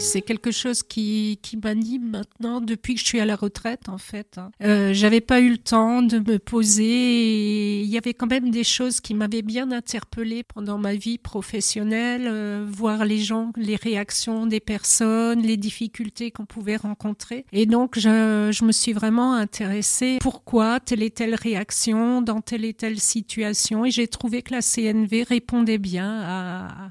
C'est quelque chose qui, qui m'anime maintenant depuis que je suis à la retraite, en fait. hein. Euh, J'avais pas eu le temps de me poser et il y avait quand même des choses qui m'avaient bien interpellée pendant ma vie professionnelle, euh, voir les gens, les réactions des personnes, les difficultés qu'on pouvait rencontrer. Et donc, je, je me suis vraiment intéressée pourquoi telle et telle réaction dans telle et telle situation et j'ai trouvé que la CNV répondait bien à,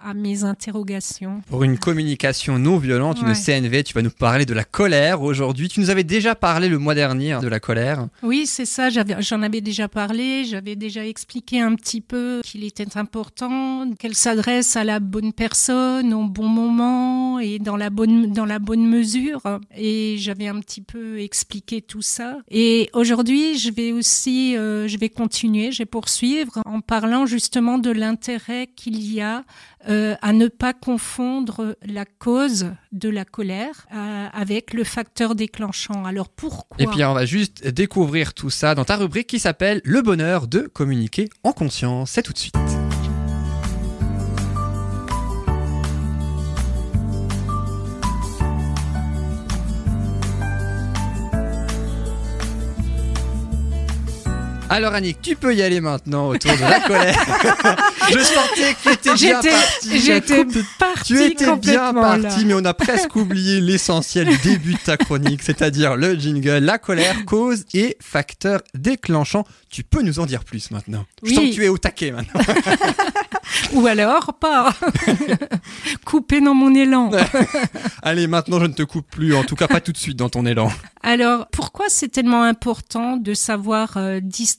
à mes interrogations. Pour une communication non violente, une. CNV, tu vas nous parler de la colère aujourd'hui. Tu nous avais déjà parlé le mois dernier hein, de la colère. Oui, c'est ça, j'en avais déjà parlé, j'avais déjà expliqué un petit peu qu'il était important qu'elle s'adresse à la bonne personne au bon moment et dans la bonne, dans la bonne mesure. Et j'avais un petit peu expliqué tout ça. Et aujourd'hui, je vais aussi, euh, je vais continuer, je vais poursuivre en parlant justement de l'intérêt qu'il y a euh, à ne pas confondre la cause de la colère euh, avec le facteur déclenchant. Alors pourquoi? Et puis on va juste découvrir tout ça dans ta rubrique qui s'appelle Le bonheur de communiquer en conscience. C'est tout de suite. Alors Annick, tu peux y aller maintenant autour de la colère. Je sentais que tu étais bien J'étais, parti. j'étais Tu partie étais bien parti, mais on a presque oublié l'essentiel du début de ta chronique, c'est-à-dire le jingle, la colère, cause et facteur déclenchant. Tu peux nous en dire plus maintenant Je Oui. sens que tu es au taquet maintenant. Ou alors pas. Coupé dans mon élan. Allez, maintenant je ne te coupe plus, en tout cas pas tout de suite dans ton élan. Alors, pourquoi c'est tellement important de savoir euh, distinguer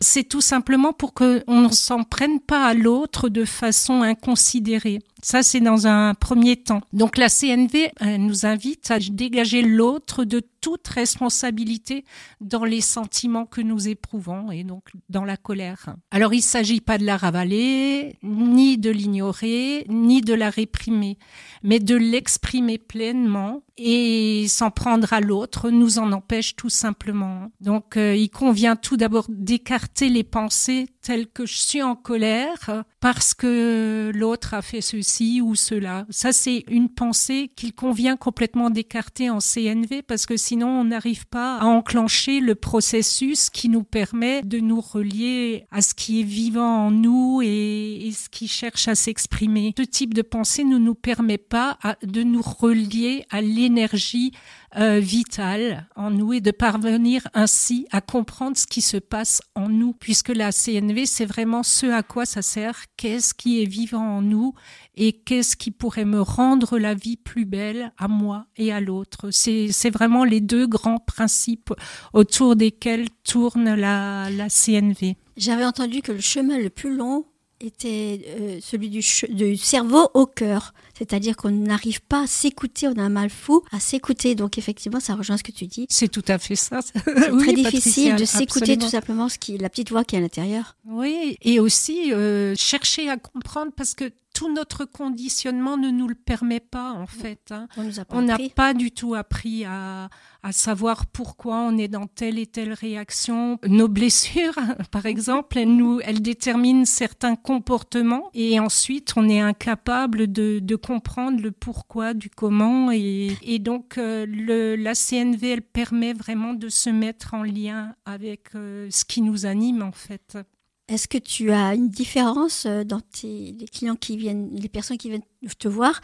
C'est tout simplement pour qu'on ne s'en prenne pas à l'autre de façon inconsidérée. Ça, c'est dans un premier temps. Donc, la CNV euh, nous invite à dégager l'autre de toute responsabilité dans les sentiments que nous éprouvons et donc dans la colère. Alors, il ne s'agit pas de la ravaler, ni de l'ignorer, ni de la réprimer, mais de l'exprimer pleinement et s'en prendre à l'autre nous en empêche tout simplement. Donc euh, il convient tout d'abord d'écarter les pensées telles que je suis en colère parce que l'autre a fait ceci ou cela. Ça c'est une pensée qu'il convient complètement d'écarter en CNV parce que sinon on n'arrive pas à enclencher le processus qui nous permet de nous relier à ce qui est vivant en nous et, ce qui cherche à s'exprimer. Ce type de pensée ne nous permet pas de nous relier à l'énergie euh, vitale en nous et de parvenir ainsi à comprendre ce qui se passe en nous, puisque la CNV, c'est vraiment ce à quoi ça sert, qu'est-ce qui est vivant en nous et qu'est-ce qui pourrait me rendre la vie plus belle à moi et à l'autre. C'est c'est vraiment les deux grands principes autour desquels tourne la, la CNV. J'avais entendu que le chemin le plus long était euh, celui du, cerveau au cœur. C'est-à-dire qu'on n'arrive pas à s'écouter, on a un mal fou à s'écouter. Donc effectivement, ça rejoint ce que tu dis. C'est tout à fait ça. C'est Oui, très difficile Patricia, de s'écouter tout simplement ce qui, la petite voix qui est à l'intérieur. Oui, et aussi euh, chercher à comprendre parce que tout notre conditionnement ne nous le permet pas en fait. hein. On n'a pas du tout appris à, à savoir pourquoi on est dans telle et telle réaction. Nos blessures, par exemple, elles, nous, elles déterminent certains comportements et ensuite on est incapable de, de comprendre le pourquoi du comment. Et, et donc euh, le, la CNV, elle permet vraiment de se mettre en lien avec euh, ce qui nous anime en fait. Est-ce que tu as une différence euh, dans tes, les clients qui viennent, les personnes qui viennent te voir,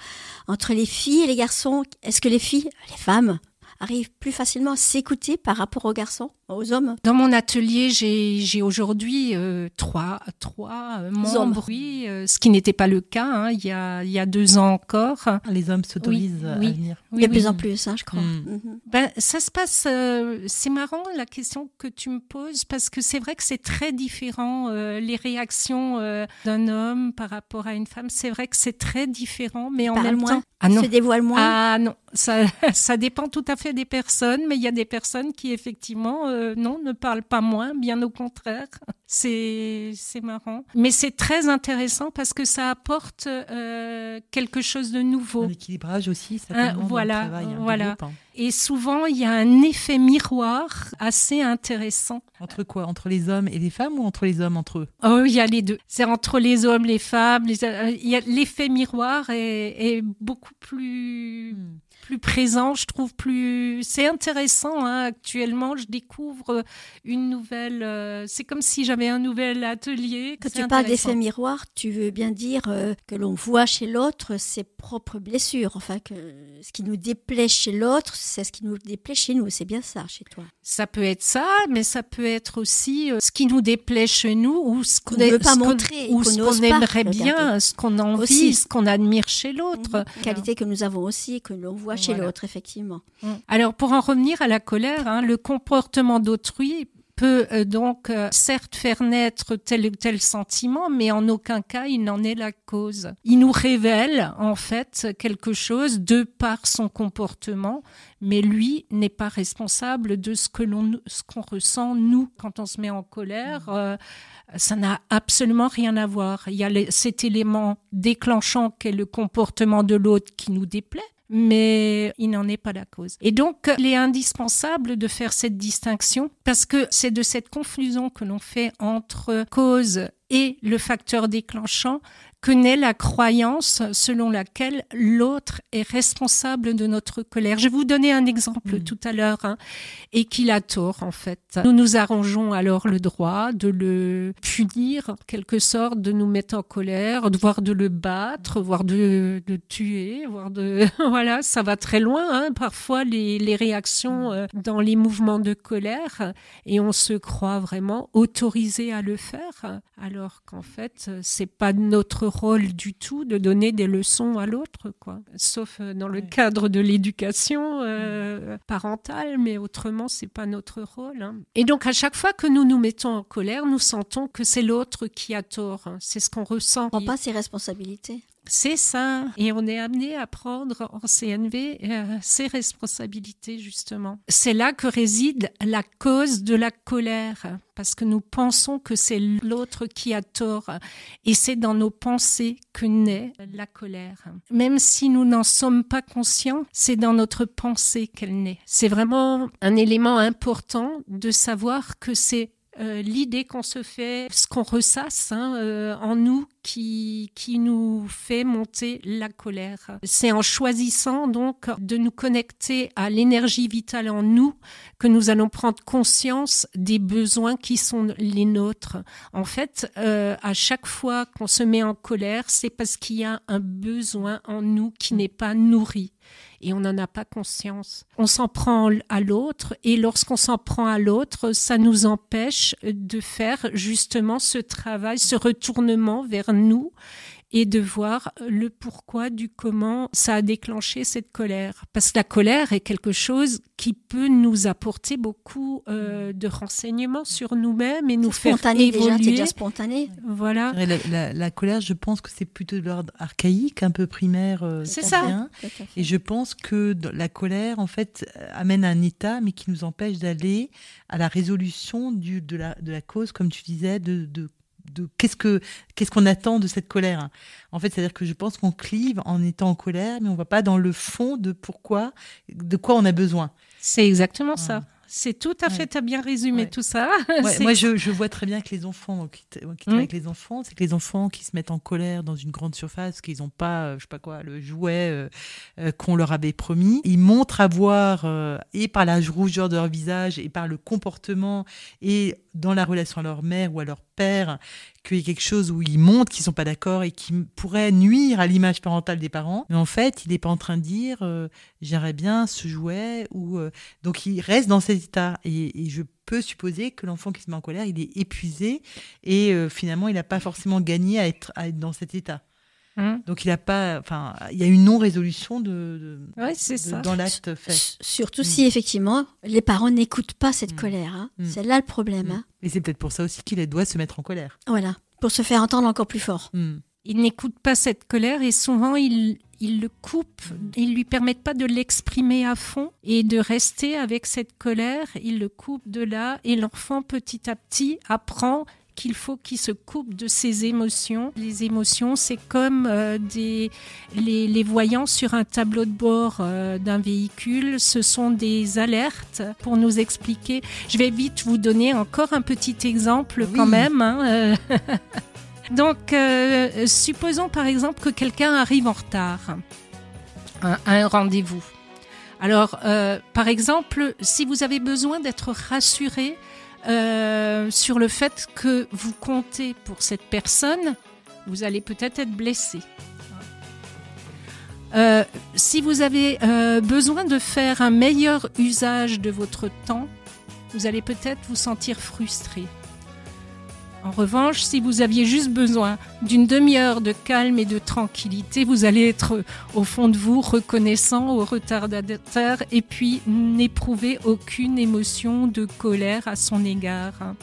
entre les filles et les garçons? Est-ce que les filles, les femmes, arrivent plus facilement à s'écouter par rapport aux garçons, aux hommes Dans mon atelier, j'ai j'ai aujourd'hui euh, trois, trois euh, membres, Hommes. oui, euh, ce qui n'était pas le cas hein, il, y a, il y a deux ans encore. Les hommes s'autorisent Oui, oui. à venir. De plus oui. en plus, hein, je crois. Mm. Mhm. Ben, ça se passe, euh, c'est marrant la question que tu me poses parce que c'est vrai que c'est très différent euh, les réactions euh, d'un homme par rapport à une femme. C'est vrai que c'est très différent, mais en Parle même moins, temps, ah non, Se dévoile moins? Ah non, ça, ça dépend tout à fait des personnes, mais il y a des personnes qui effectivement euh, non ne parlent pas moins, bien au contraire. C'est c'est marrant, mais c'est très intéressant parce que ça apporte euh, quelque chose de nouveau. Un équilibrage aussi, Hein, certainement, voilà, dans le travail, hein, voilà. groupe, hein. Et souvent, il y a un effet miroir assez intéressant. Entre quoi? Entre les hommes et les femmes ou entre les hommes entre eux? Oh, il y a les deux. C'est entre les hommes, les femmes. Les... euh, il y a l'effet miroir est, est beaucoup plus Hmm. Plus présent, je trouve plus. C'est intéressant. Hein. Actuellement, je découvre une nouvelle. euh, C'est comme si j'avais un nouvel atelier. Quand tu parles d'effet miroir, tu veux bien dire euh, que l'on voit chez l'autre ses propres blessures. Enfin, que ce qui nous déplaît chez l'autre, c'est ce qui nous déplaît chez nous. C'est bien ça, chez toi. Ça peut être ça, mais ça peut être aussi euh, ce qui nous déplaît chez nous ou ce Qu'on ne veut pas montrer, ou ce qu'on aimerait regarder. bien, ce qu'on a envie, Aussi. ce qu'on admire chez l'autre. Qualité que nous avons aussi, que l'on voit chez Voilà. l'autre, effectivement. Alors, pour en revenir à la colère, hein, le comportement d'autrui peut euh, donc euh, certes faire naître tel ou tel sentiment, mais en aucun cas il n'en est la cause. Il nous révèle en fait quelque chose de par son comportement, mais lui n'est pas responsable de ce que l'on, ce qu'on ressent nous quand on se met en colère. euh, ça n'a absolument rien à voir. Il y a les- cet élément déclenchant qu'est le comportement de l'autre qui nous déplaît, mais il n'en est pas la cause. Et donc, il est indispensable de faire cette distinction parce que c'est de cette confusion que l'on fait entre cause et le facteur déclenchant que naît la croyance selon laquelle l'autre est responsable de notre colère. Je vais vous donner un exemple Mhm. tout à l'heure hein, et qu'il a tort en fait. Nous nous arrangeons alors le droit de le punir, en quelque sorte, de nous mettre en colère, de voire de le battre, voire de, de tuer, voire de voilà, ça va très loin. Hein, parfois les, les réactions euh, dans les mouvements de colère et on se croit vraiment autorisé à le faire, alors qu'en fait euh, c'est pas notre rôle du tout de donner des leçons à l'autre, quoi. Sauf euh, dans le cadre de l'éducation euh, parentale, mais autrement c'est pas notre rôle. hein. Et donc à chaque fois que nous nous mettons en colère, nous sentons que c'est l'autre qui a tort. hein. C'est ce qu'on ressent. On prend pas ses responsabilités. C'est ça. Et on est amené à prendre en CNV euh, ses responsabilités, justement. C'est là que réside la cause de la colère, parce que nous pensons que c'est l'autre qui a tort. Et c'est dans nos pensées que naît la colère. Même si nous n'en sommes pas conscients, c'est dans notre pensée qu'elle naît. C'est vraiment un élément important de savoir que c'est euh, l'idée qu'on se fait, ce qu'on ressasse hein, euh, en nous qui, qui nous fait monter la colère. C'est en choisissant donc de nous connecter à l'énergie vitale en nous que nous allons prendre conscience des besoins qui sont les nôtres. En fait, euh, à chaque fois qu'on se met en colère, c'est parce qu'il y a un besoin en nous qui n'est pas nourri et on n'en a pas conscience. On s'en prend à l'autre et lorsqu'on s'en prend à l'autre, ça nous empêche de faire justement ce travail, ce retournement vers nous et de voir le pourquoi du comment ça a déclenché cette colère. Parce que la colère est quelque chose qui peut nous apporter beaucoup euh, de renseignements sur nous-mêmes et nous faire spontané déjà, évoluer. déjà spontané. Voilà. La, la- la colère, je pense que c'est plutôt de l'ordre archaïque, un peu primaire. euh, C'est ça. Et je pense que la colère, en fait, amène un état, mais qui nous empêche d'aller à la résolution du, de, la, de la cause, comme tu disais, de, de, de qu'est-ce que qu'est-ce qu'on attend de cette colère. En fait, c'est-à-dire que je pense qu'on clive en étant en colère, mais on va pas dans le fond de pourquoi, de quoi on a besoin. C'est exactement Ouais. ça. C'est tout à fait, Ouais. tu as bien résumé Ouais. tout ça. Moi, je, je vois très bien que les enfants, qui, qui travaille Mm. avec les enfants, c'est que les enfants qui se mettent en colère dans une grande surface, qu'ils n'ont pas, euh, je sais pas quoi, le jouet euh, euh, qu'on leur avait promis, ils montrent avoir, euh, et par la rougeur de leur visage, et par le comportement, et dans la relation à leur mère ou à leur père, qu'il y a quelque chose où ils montrent qu'ils sont pas d'accord et qui pourrait nuire à l'image parentale des parents. Mais en fait, il n'est pas en train de dire euh, j'aimerais bien ce jouet ou euh, donc il reste dans cet état et, je peux supposer que l'enfant qui se met en colère, il est épuisé et euh, finalement il n'a pas forcément gagné à être dans cet état. Hum. Donc il a pas, enfin, il y a une non-résolution de, de- Ouais, c'est de- ça. dans l'acte fait. S- Surtout Mm. si effectivement les parents n'écoutent pas cette Mm. colère. hein. Mm. C'est là le problème. Mm. hein. Et c'est peut-être pour ça aussi qu'il doit se mettre en colère. Voilà, pour se faire entendre encore plus fort. Mm. Il n'écoute pas cette colère et souvent il, il le coupe. Ils lui permettent pas de l'exprimer à fond et de rester avec cette colère. Il le coupe de là et l'enfant petit à petit apprend qu'il faut qu'il se coupe de ses émotions. Les émotions, c'est comme euh, des, les, les, voyants sur un tableau de bord euh, d'un véhicule. Ce sont des alertes pour nous expliquer. Je vais vite vous donner encore un petit exemple Oui. quand même. hein, euh. Donc, euh, supposons par exemple que quelqu'un arrive en retard à un rendez-vous. Alors, par exemple, si vous avez besoin d'être rassuré euh, sur le fait que vous comptez pour cette personne, vous allez peut-être être blessé. Euh, si vous avez euh, besoin de faire un meilleur usage de votre temps, vous allez peut-être vous sentir frustré. En revanche, si vous aviez juste besoin d'une demi-heure de calme et de tranquillité, vous allez être au fond de vous reconnaissant au retardataire et puis n'éprouver aucune émotion de colère à son égard. Hein.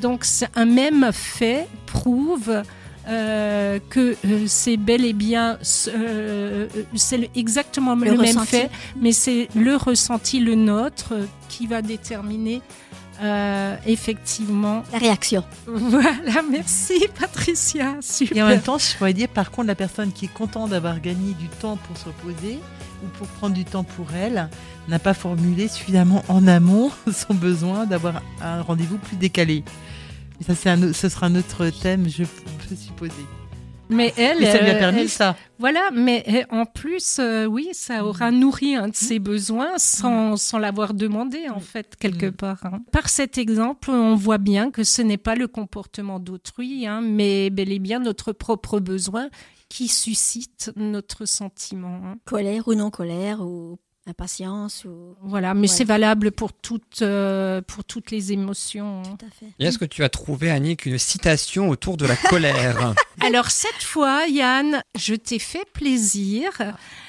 Donc un même fait prouve euh, que euh, c'est bel et bien euh, c'est exactement le, Le même ressenti. fait, mais c'est le ressenti, le nôtre, qui va déterminer euh, effectivement. La réaction. Voilà, merci Patricia, super. Et en même temps, je pourrais dire, par contre, la personne qui est contente d'avoir gagné du temps pour se reposer ou pour prendre du temps pour elle n'a pas formulé suffisamment en amont son besoin d'avoir un rendez-vous plus décalé. Ça, c'est un, ce sera un autre thème, je peux supposer. Mais elle, Mais ça lui a euh, permis elle- ça. Voilà, mais euh, en plus, euh, oui, ça aura nourri un de ses besoins sans, sans l'avoir demandé, en fait, quelque part. hein. Par cet exemple, on voit bien que ce n'est pas le comportement d'autrui, hein, mais bel et bien notre propre besoin qui suscite notre sentiment. hein. Colère ou non colère ou impatience ou. Voilà, mais Ouais. c'est valable pour toutes, euh, pour toutes les émotions. hein. Tout à fait. Et est-ce que tu as trouvé, Annick, une citation autour de la colère Alors cette fois, Yann, je t'ai fait plaisir.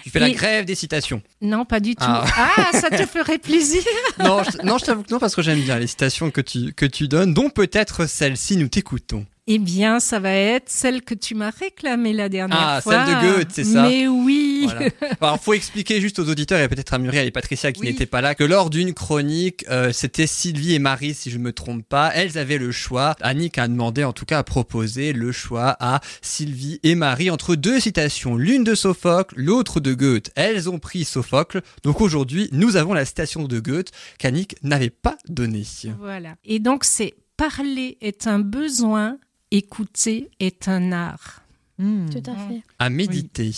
Tu fais la grève des citations. Non, pas du tout. Ah. ah ça te ferait plaisir Non, je, non, je t'avoue que non, parce que j'aime bien les citations que tu, que tu donnes, dont peut-être celle-ci, nous t'écoutons. Eh bien, ça va être celle que tu m'as réclamée la dernière Ah, fois. celle de Goethe, c'est ça Mais oui. Voilà. Alors, faut expliquer juste aux auditeurs et peut-être à Muriel et Patricia qui Oui. n'étaient pas là que lors d'une chronique, euh, c'était Sylvie et Marie, si je me trompe pas, elles avaient le choix. Annick a demandé, en tout cas, a proposé le choix à Sylvie et Marie entre deux citations, l'une de Sophocle, l'autre de Goethe. Elles ont pris Sophocle, donc aujourd'hui, nous avons la citation de Goethe qu'Annick n'avait pas donnée. Voilà. Et donc, c'est parler est un besoin, écouter est un art. Hmm. Tout à fait. À méditer.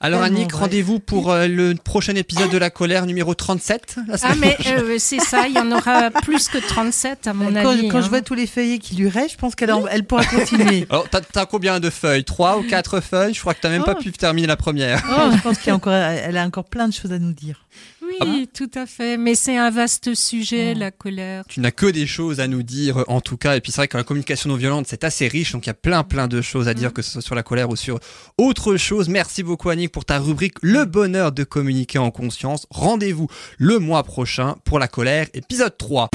Alors Annick, rendez-vous pour euh, le prochain épisode de La colère numéro 37 la Ah, mais prochaine. euh, c'est ça, il y en aura plus que 37 à mon quand avis. quand hein. je vois tous les feuillets qui lui restent, je pense qu'elle elle pourra continuer. Alors, t'as, combien de feuilles? Trois ou quatre feuilles? Je crois que t'as même pas Oh. pu terminer la première. Oh, je pense qu'il y a encore, elle a encore plein de choses à nous dire. Oui, Ah bon tout à fait. Mais c'est un vaste sujet, Oh. la colère. Tu n'as que des choses à nous dire, en tout cas. Et puis c'est vrai que la communication non violente, c'est assez riche, donc il y a plein plein de choses à dire, que ce soit sur la colère ou sur autre chose. Merci beaucoup Annick pour ta rubrique Le bonheur de communiquer en conscience. Rendez-vous le mois prochain pour la colère, épisode 3.